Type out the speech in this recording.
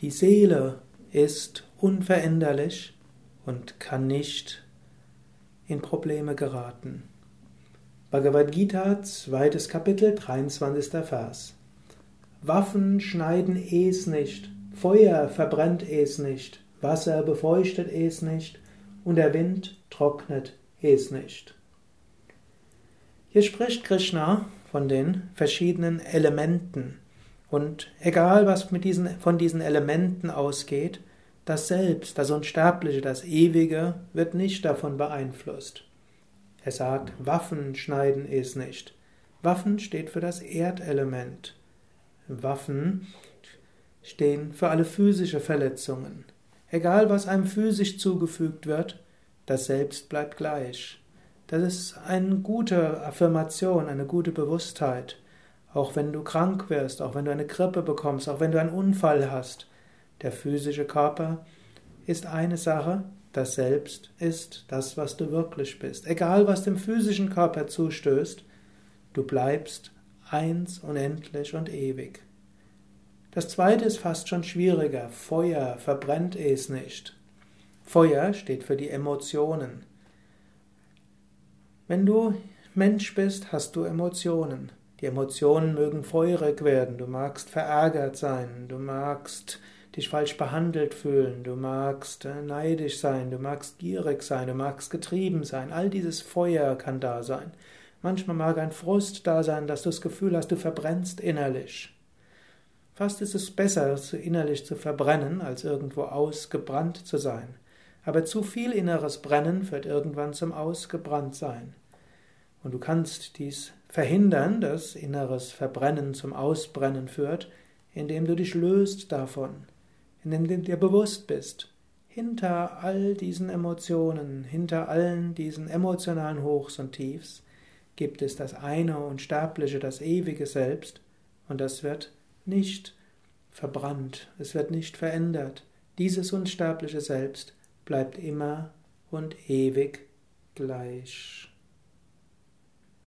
Die Seele ist unveränderlich und kann nicht in Probleme geraten. Bhagavad Gita, zweites Kapitel, 23. Vers. Waffen schneiden es nicht, Feuer verbrennt es nicht, Wasser befeuchtet es nicht und der Wind trocknet es nicht. Hier spricht Krishna von den verschiedenen Elementen. Und egal was mit diesen, von diesen Elementen ausgeht, das Selbst, das Unsterbliche, das Ewige wird nicht davon beeinflusst. Er sagt, Waffen schneiden es nicht. Waffen steht für das Erdelement. Waffen stehen für alle physische Verletzungen. Egal was einem physisch zugefügt wird, das Selbst bleibt gleich. Das ist eine gute Affirmation, eine gute Bewusstheit. Auch wenn du krank wirst, auch wenn du eine Grippe bekommst, auch wenn du einen Unfall hast, der physische Körper ist eine Sache, das Selbst ist das, was du wirklich bist. Egal, was dem physischen Körper zustößt, du bleibst eins, unendlich und ewig. Das zweite ist fast schon schwieriger. Feuer verbrennt es nicht. Feuer steht für die Emotionen. Wenn du Mensch bist, hast du Emotionen. Die Emotionen mögen feurig werden. Du magst verärgert sein, du magst dich falsch behandelt fühlen, du magst äh, neidisch sein, du magst gierig sein, du magst getrieben sein. All dieses Feuer kann da sein. Manchmal mag ein Frust da sein, dass du das Gefühl hast, du verbrennst innerlich. Fast ist es besser, innerlich zu verbrennen, als irgendwo ausgebrannt zu sein. Aber zu viel inneres Brennen wird irgendwann zum Ausgebranntsein. Und du kannst dies verhindern, dass inneres Verbrennen zum Ausbrennen führt, indem du dich löst davon, indem du dir bewusst bist, hinter all diesen Emotionen, hinter allen diesen emotionalen Hochs und Tiefs gibt es das eine Unsterbliche, das ewige Selbst, und das wird nicht verbrannt, es wird nicht verändert. Dieses unsterbliche Selbst bleibt immer und ewig gleich.